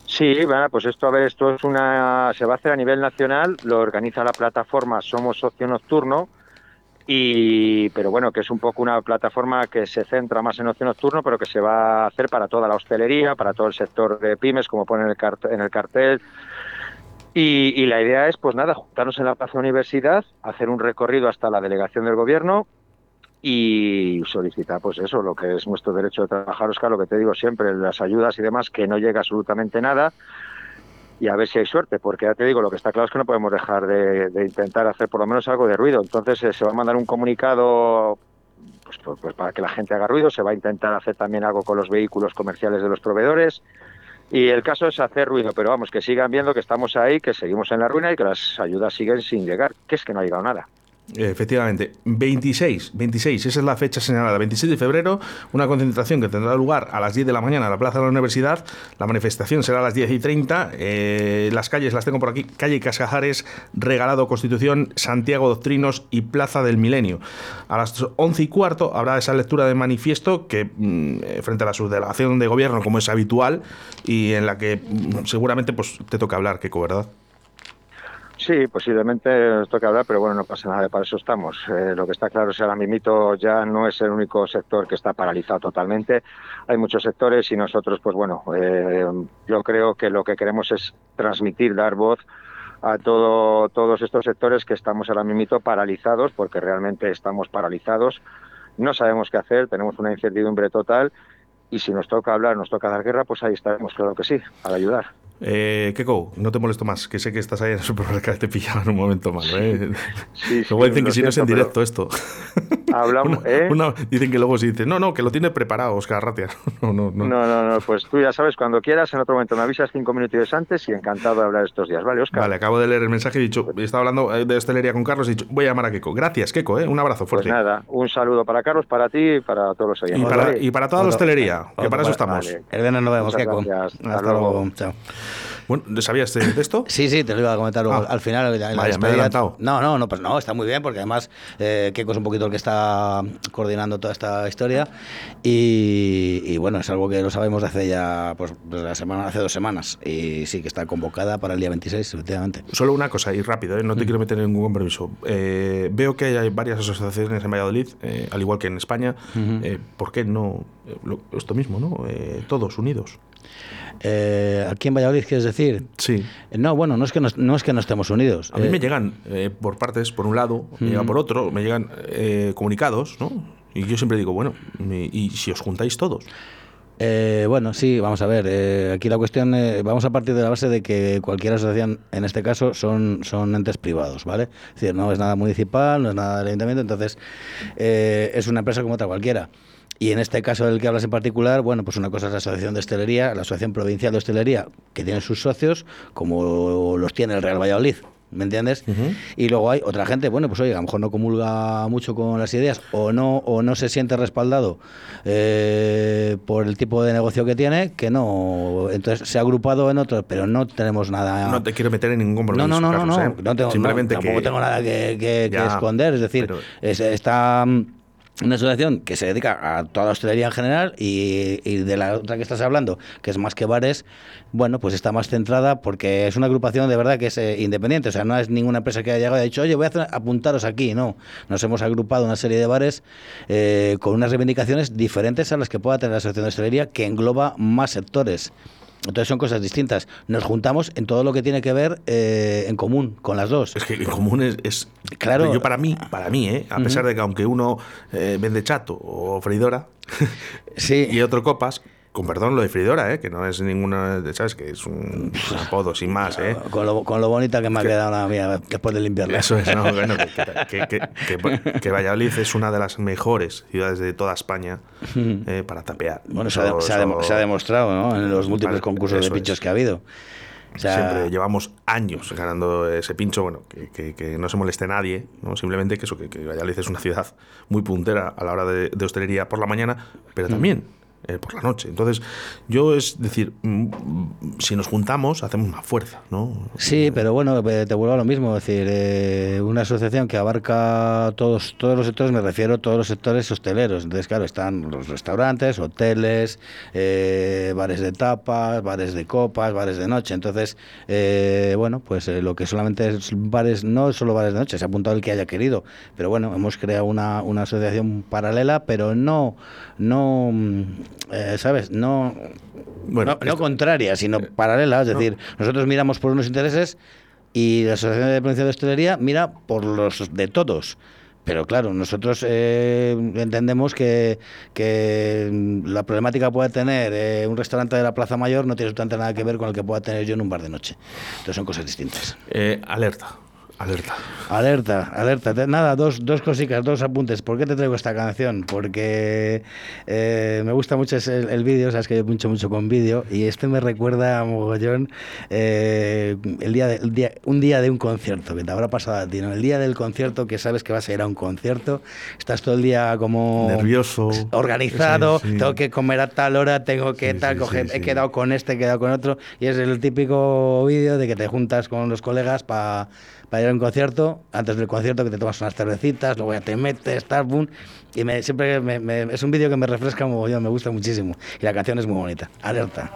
Sí, bueno, pues esto, a ver, esto es una. Se va a hacer a nivel nacional. Lo organiza la plataforma Somos Socio Nocturno y pero bueno que es un poco una plataforma que se centra más en ocio nocturno pero que se va a hacer para toda la hostelería para todo el sector de pymes como pone en el, cartel, en el cartel. Y, la idea es pues nada juntarnos en la plaza universidad hacer un recorrido hasta la delegación del gobierno y solicitar pues eso lo que es nuestro derecho de trabajar Oscar lo que te digo siempre las ayudas y demás que no llega absolutamente nada y a ver si hay suerte, porque ya te digo, lo que está claro es que no podemos dejar de, intentar hacer por lo menos algo de ruido. Entonces eh, se va a mandar un comunicado pues, pues, para que la gente haga ruido, se va a intentar hacer también algo con los vehículos comerciales de los proveedores. Y el caso es hacer ruido, pero vamos, que sigan viendo que estamos ahí, que seguimos en la ruina y que las ayudas siguen sin llegar, que es que no ha llegado nada. Efectivamente, 26, 26, esa es la fecha señalada, 26 de febrero, una concentración que tendrá lugar a las 10 de la mañana en la Plaza de la Universidad, la manifestación será a las 10 y 30, eh, las calles las tengo por aquí, calle Cascajares, Regalado Constitución, Santiago Doctrinos y Plaza del Milenio. A las 11 y cuarto habrá esa lectura de manifiesto que mm, eh, frente a la subdelegación de gobierno como es habitual y en la que mm, seguramente pues te toca hablar, Keiko, ¿verdad? Sí, posiblemente nos toca hablar, pero bueno, no pasa nada, para eso estamos. Eh, lo que está claro es que ahora Mimito ya no es el único sector que está paralizado totalmente. Hay muchos sectores y nosotros, pues bueno, eh, yo creo que lo que queremos es transmitir, dar voz a todo, todos estos sectores que estamos ahora mismo paralizados, porque realmente estamos paralizados. No sabemos qué hacer, tenemos una incertidumbre total y si nos toca hablar, nos toca dar guerra, pues ahí estaremos, claro que sí, para ayudar. Eh, Keko, no te molesto más, que sé que estás ahí en el supermercado y te pillaba en un momento malo. ¿eh? luego dicen que si no es en directo esto. Hablamos, ¿eh? dicen que luego si dice, no, no, que lo tiene preparado Oscar Ratia. No, no, no. No, no, no, pues tú ya sabes, cuando quieras, en otro momento me avisas cinco minutos antes y encantado de hablar estos días. Vale, Oscar. Vale, acabo de leer el mensaje y he dicho, estaba hablando eh, de hostelería con Carlos y he dicho, voy a llamar a Keko. Gracias, Keko, ¿eh? un abrazo fuerte. Pues nada, un saludo para Carlos, para ti y para todos los oyentes. Y para, y para toda la hostelería, que para eso estamos. El viernes nos vemos, Keko. Hasta, luego. Chao. Bueno, ¿sabías de, esto? Sí, sí, te lo iba a comentar luego, Ah. al final. la Vaya, me he adelantado. No, no, no, pues no, está muy bien, porque además eh, Keiko es un poquito el que está coordinando toda esta historia. Y, y bueno, es algo que lo sabemos de hace ya, pues desde la semana, hace dos semanas. Y sí que está convocada para el día 26, efectivamente. Solo una cosa, y rápido, ¿eh? no te quiero meter en ningún compromiso. Eh, veo que hay varias asociaciones en Valladolid, eh, al igual que en España. Eh, ¿Por qué no eh, lo- esto mismo, no? Todos unidos. Eh, aquí en Valladolid, ¿quieres decir? Sí. Eh, No, bueno, no es que no, no es que no estemos unidos. A mí Eh, me llegan eh, por partes, por un lado, me llega por otro, me llegan eh, comunicados, ¿no? Y yo siempre digo, bueno, y, y si os juntáis todos. Eh, bueno, sí, vamos a ver. eh, aquí la cuestión, eh, vamos a partir de la base de que cualquier asociación, en este caso, son, son entes privados, ¿vale? Es decir, no es nada municipal, no es nada del ayuntamiento, entonces eh, es una empresa como otra cualquiera. Y en este caso del que hablas en particular, bueno, pues una cosa es la Asociación de Hostelería, la Asociación Provincial de Hostelería, que tiene sus socios, como los tiene el Real Valladolid. ¿Me entiendes? Y luego hay otra gente, bueno, pues oye, a lo mejor no comulga mucho con las ideas o no, o no se siente respaldado eh, por el tipo de negocio que tiene, que no. Entonces se ha agrupado en otros, pero no tenemos nada. No te quiero meter en ningún No, compromiso. no, no, no, Carlos, no, ¿eh? no tengo, Simplemente no, tampoco que, tengo nada que, que- esconder. Es decir, pero- es- está una asociación que se dedica a toda la hostelería en general y, y de la otra que estás hablando, que es más que bares, bueno, pues está más centrada porque es una agrupación de verdad que es eh, independiente. O sea, no es ninguna empresa que haya llegado y ha dicho, oye, voy a hacer, apuntaros aquí. No, nos hemos agrupado una serie de bares eh, con unas reivindicaciones diferentes a las que pueda tener la asociación de hostelería que engloba más sectores. Entonces son cosas distintas. Nos juntamos en todo lo que tiene que ver eh, en común con las dos. Es que en común es, es- Claro. Yo para mí, para mí, ¿eh? a pesar de que aunque uno eh, vende chato o freidora Sí. y otro copas, con perdón lo de freidora, ¿eh? que no es ninguna, sabes que es un apodo sin más, ¿eh? Con lo, con lo bonita que me ha quedado la mía después de limpiarla. Eso es, no, bueno, que, que- que- Valladolid es una de las mejores ciudades de toda España eh, para tapear. Bueno, se ha, Eso- se ha demo- eso- se ha demostrado ¿no? en los múltiples concursos de pinchos es. que ha habido. O sea, Siempre llevamos años ganando ese pincho, bueno, que, que- que no se moleste nadie, ¿no? simplemente que eso, que, que Valladolid es una ciudad muy puntera a la hora de, de hostelería por la mañana, pero también eh, por la noche. Entonces, yo es decir, mm, si nos juntamos, hacemos más fuerza, ¿no? Sí, pero bueno, eh, te vuelvo a lo mismo, es decir, eh, una asociación que abarca todos todos los sectores, me refiero a todos los sectores hosteleros. Entonces, claro, están los restaurantes, hoteles, eh, bares de tapas, bares de copas, bares de noche. Entonces, eh, bueno, pues eh, lo que solamente es bares, no es solo bares de noche, se ha apuntado el que haya querido, pero bueno, hemos creado una, una asociación paralela, pero no, no, mm, eh, ¿sabes? No, Bueno, no, no esto- contraria, sino paralela. Es decir, nosotros miramos por unos intereses y la Asociación de Provincia de Hostelería mira por los de todos. Pero claro, nosotros eh, entendemos que, que la problemática que pueda tener eh, un restaurante de la Plaza Mayor no tiene absolutamente nada que ver con el que pueda tener yo en un bar de noche. Entonces son cosas distintas. Eh, alerta, alerta. Alerta, alerta. Nada, dos, dos cositas, dos apuntes. ¿Por qué te traigo esta canción? Porque eh, me gusta mucho el, el vídeo, sabes que yo pincho mucho con vídeo, y este me recuerda a mogollón eh, el día de, el día, un día de un concierto, que te habrá pasado a ti, ¿no? El día del concierto, que sabes que vas a ir a un concierto, estás todo el día como... Nervioso. Organizado, Sí, sí. tengo que comer a tal hora, tengo que Sí, tal, coger, he quedado con este, he quedado con otro, y es el típico vídeo de que te juntas con los colegas para ir a un concierto, antes del concierto que te tomas unas cervecitas, luego ya te metes, tal, boom, y siempre es un vídeo que me refresca me gusta muchísimo, y la canción es muy bonita, alerta.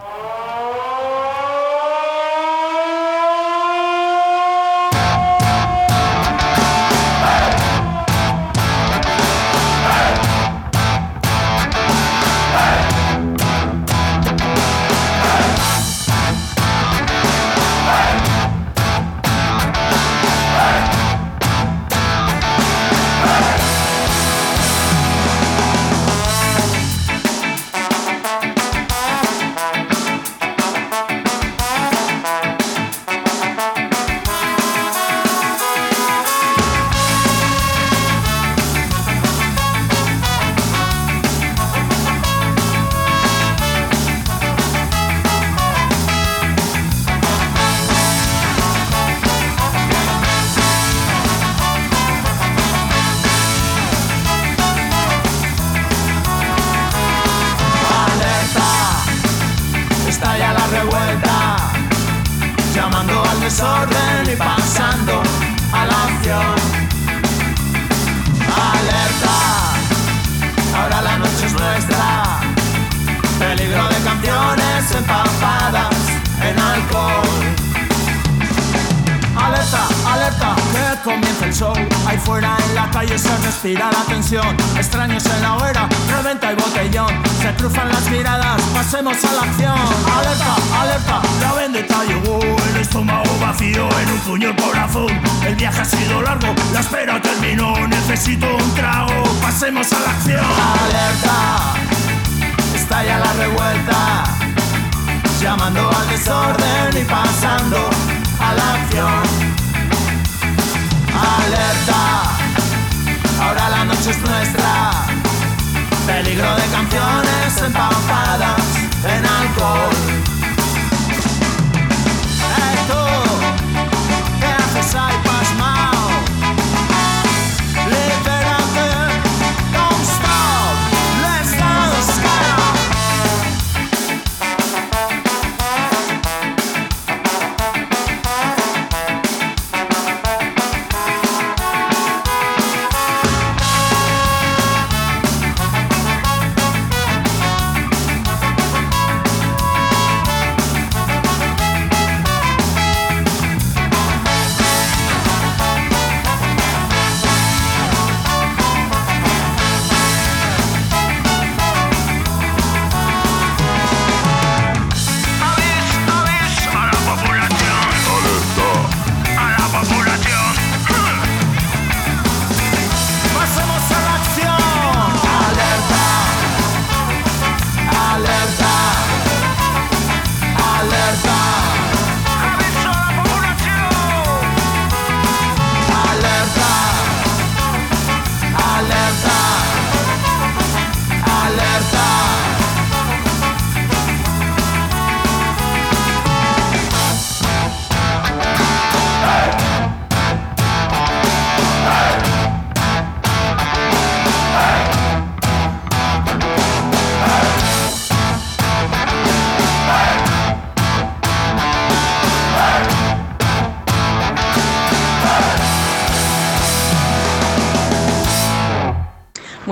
Ahí fuera en la calle se respira la tensión. Extraños en la hoguera, reventa el botellón. Se cruzan las miradas, pasemos a la acción. Alerta, alerta, la vendetta llegó. El estómago vacío en un puño el corazón. El viaje ha sido largo, la espera terminó. Necesito un trago, pasemos a la acción. Alerta, estalla la revuelta. Llamando al desorden y pasando a la acción. Alerta, ahora la noche es nuestra. Peligro de canciones empapadas en alcohol. ¡Eh, tú! ¿Qué haces ahí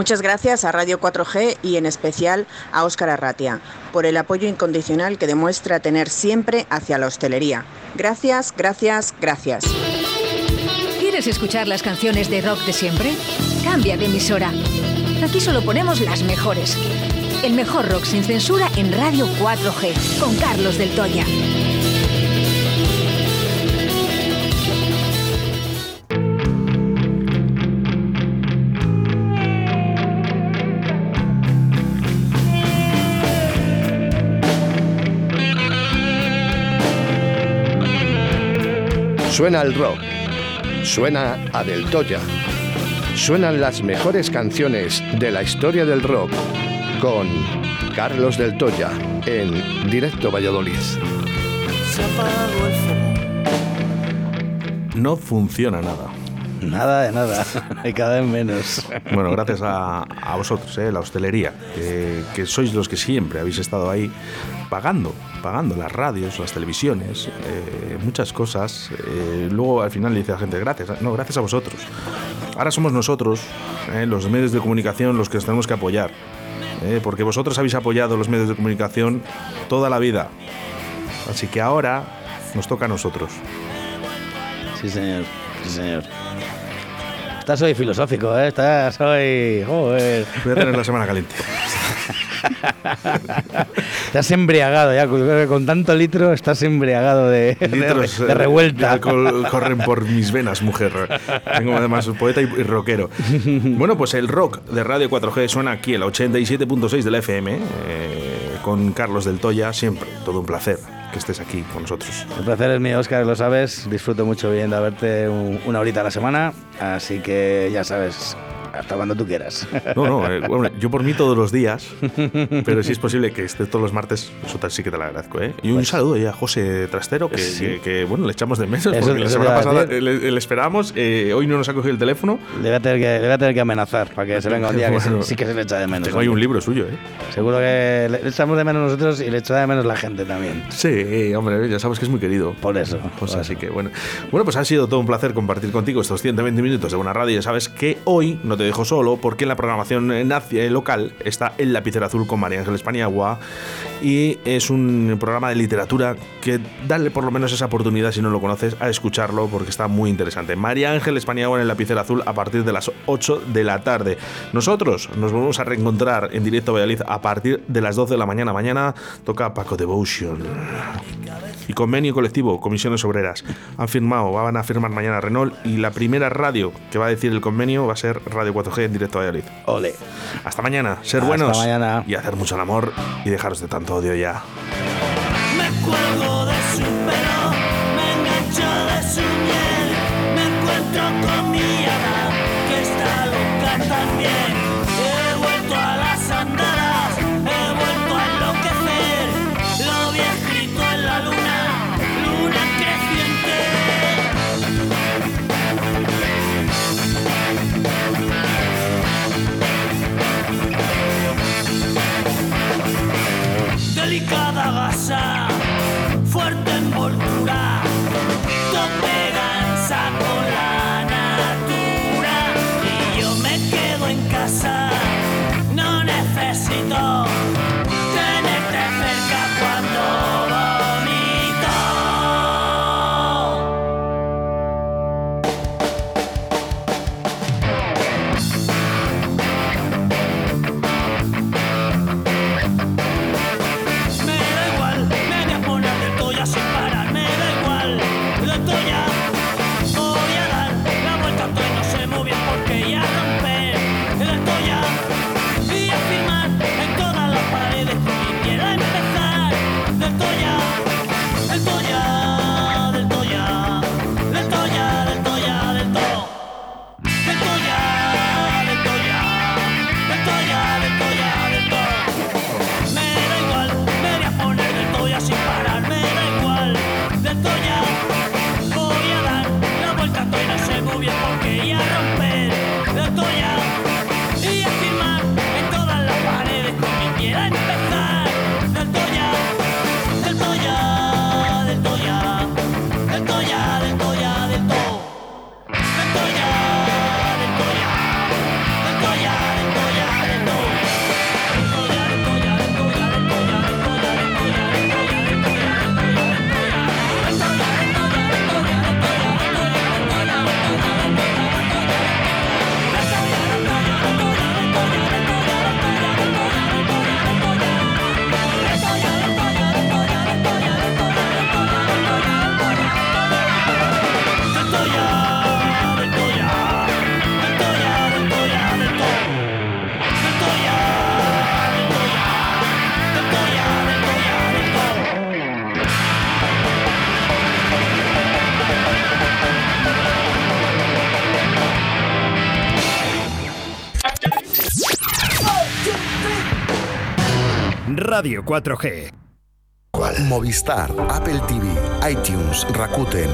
Muchas gracias a Radio 4G y en especial a Óscar Arratia por el apoyo incondicional que demuestra tener siempre hacia la hostelería. Gracias, gracias, gracias. ¿Quieres escuchar las canciones de rock de siempre? Cambia de emisora. Aquí solo ponemos las mejores. El mejor rock sin censura en Radio 4G con Carlos del Toya. Suena el rock. Suena a Del Toya. Suenan las mejores canciones de la historia del rock con Carlos del Toya en Directo Valladolid. No funciona nada. Nada de nada, y cada vez menos. Bueno, gracias a, a vosotros, eh, la hostelería, que, que sois los que siempre habéis estado ahí pagando, pagando las radios, las televisiones, eh, muchas cosas. Eh, luego al final le dice a la gente, gracias, no, gracias a vosotros. Ahora somos nosotros, eh, los medios de comunicación, los que os tenemos que apoyar. porque vosotros habéis apoyado los medios de comunicación toda la vida. Así que ahora nos toca a nosotros. Sí, señor. Sí, señor. Estás hoy filosófico, ¿eh? Estás hoy... Joder. Voy a tener la semana caliente. Estás embriagado ya, con, tanto litro estás embriagado de, de- Litros, de eh, revuelta. de alcohol corren por mis venas, mujer. Tengo además poeta y, y rockero. Bueno, pues el rock de Radio 4G suena aquí, el 87.6 de la FM, eh, con Carlos del Toya, siempre. Todo un placer que estés aquí con nosotros. El placer es mío, Oscar, lo sabes. Disfruto mucho viendo a verte un- una horita a la semana. Así que ya sabes, hasta cuando tú quieras. No, no, eh, bueno, yo por mí todos los días, pero si es posible que esté todos los martes, eso sí que te lo agradezco. ¿eh? Y un Pues- saludo ya a José Trastero, que, Sí. que- que, bueno, le echamos de menos, porque la semana pasada le, le esperamos, eh, hoy no nos ha cogido el teléfono. Le voy a tener que, le voy a tener que amenazar para que se venga un día que sí- que se le echa de menos. Tengo ahí un libro suyo, ¿eh? Seguro que le le echamos de menos nosotros y le echa de menos la gente también. Sí, hombre, ya sabes que es muy querido. Por eso. Pues por así eso. que bueno. Bueno, pues ha sido todo un placer compartir contigo estos 120 minutos de buena radio. Ya sabes que hoy no te dejo solo porque en la programación eh, local está El Lapicero Azul con María Ángeles Paniagua y es un programa de literatura que dale por lo menos esa oportunidad si no lo conoces a escucharlo porque está muy interesante. María Ángeles Paniagua en El Lapicero Azul a partir de las 8 de la tarde. Nosotros nos volvemos a reencontrar en directo a Valladolid a partir de las 12 de la mañana. Mañana toca Paco Devotion. Y convenio colectivo, comisiones obreras. Han firmado, van a firmar mañana Renault y la primera radio que va a decir el convenio va a ser Radio 4G en directo a Valladolid. Ole. Hasta mañana, ser Hasta buenos mañana. y hacer mucho el amor y dejaros de tanto odio ya. Me cuelgo de su pelo, me engancho de su miel, me encuentro con mi hada, que está loca también. He vuelto a las andadas, de cada raça. Radio 4G. Movistar, Apple TV, iTunes, Rakuten,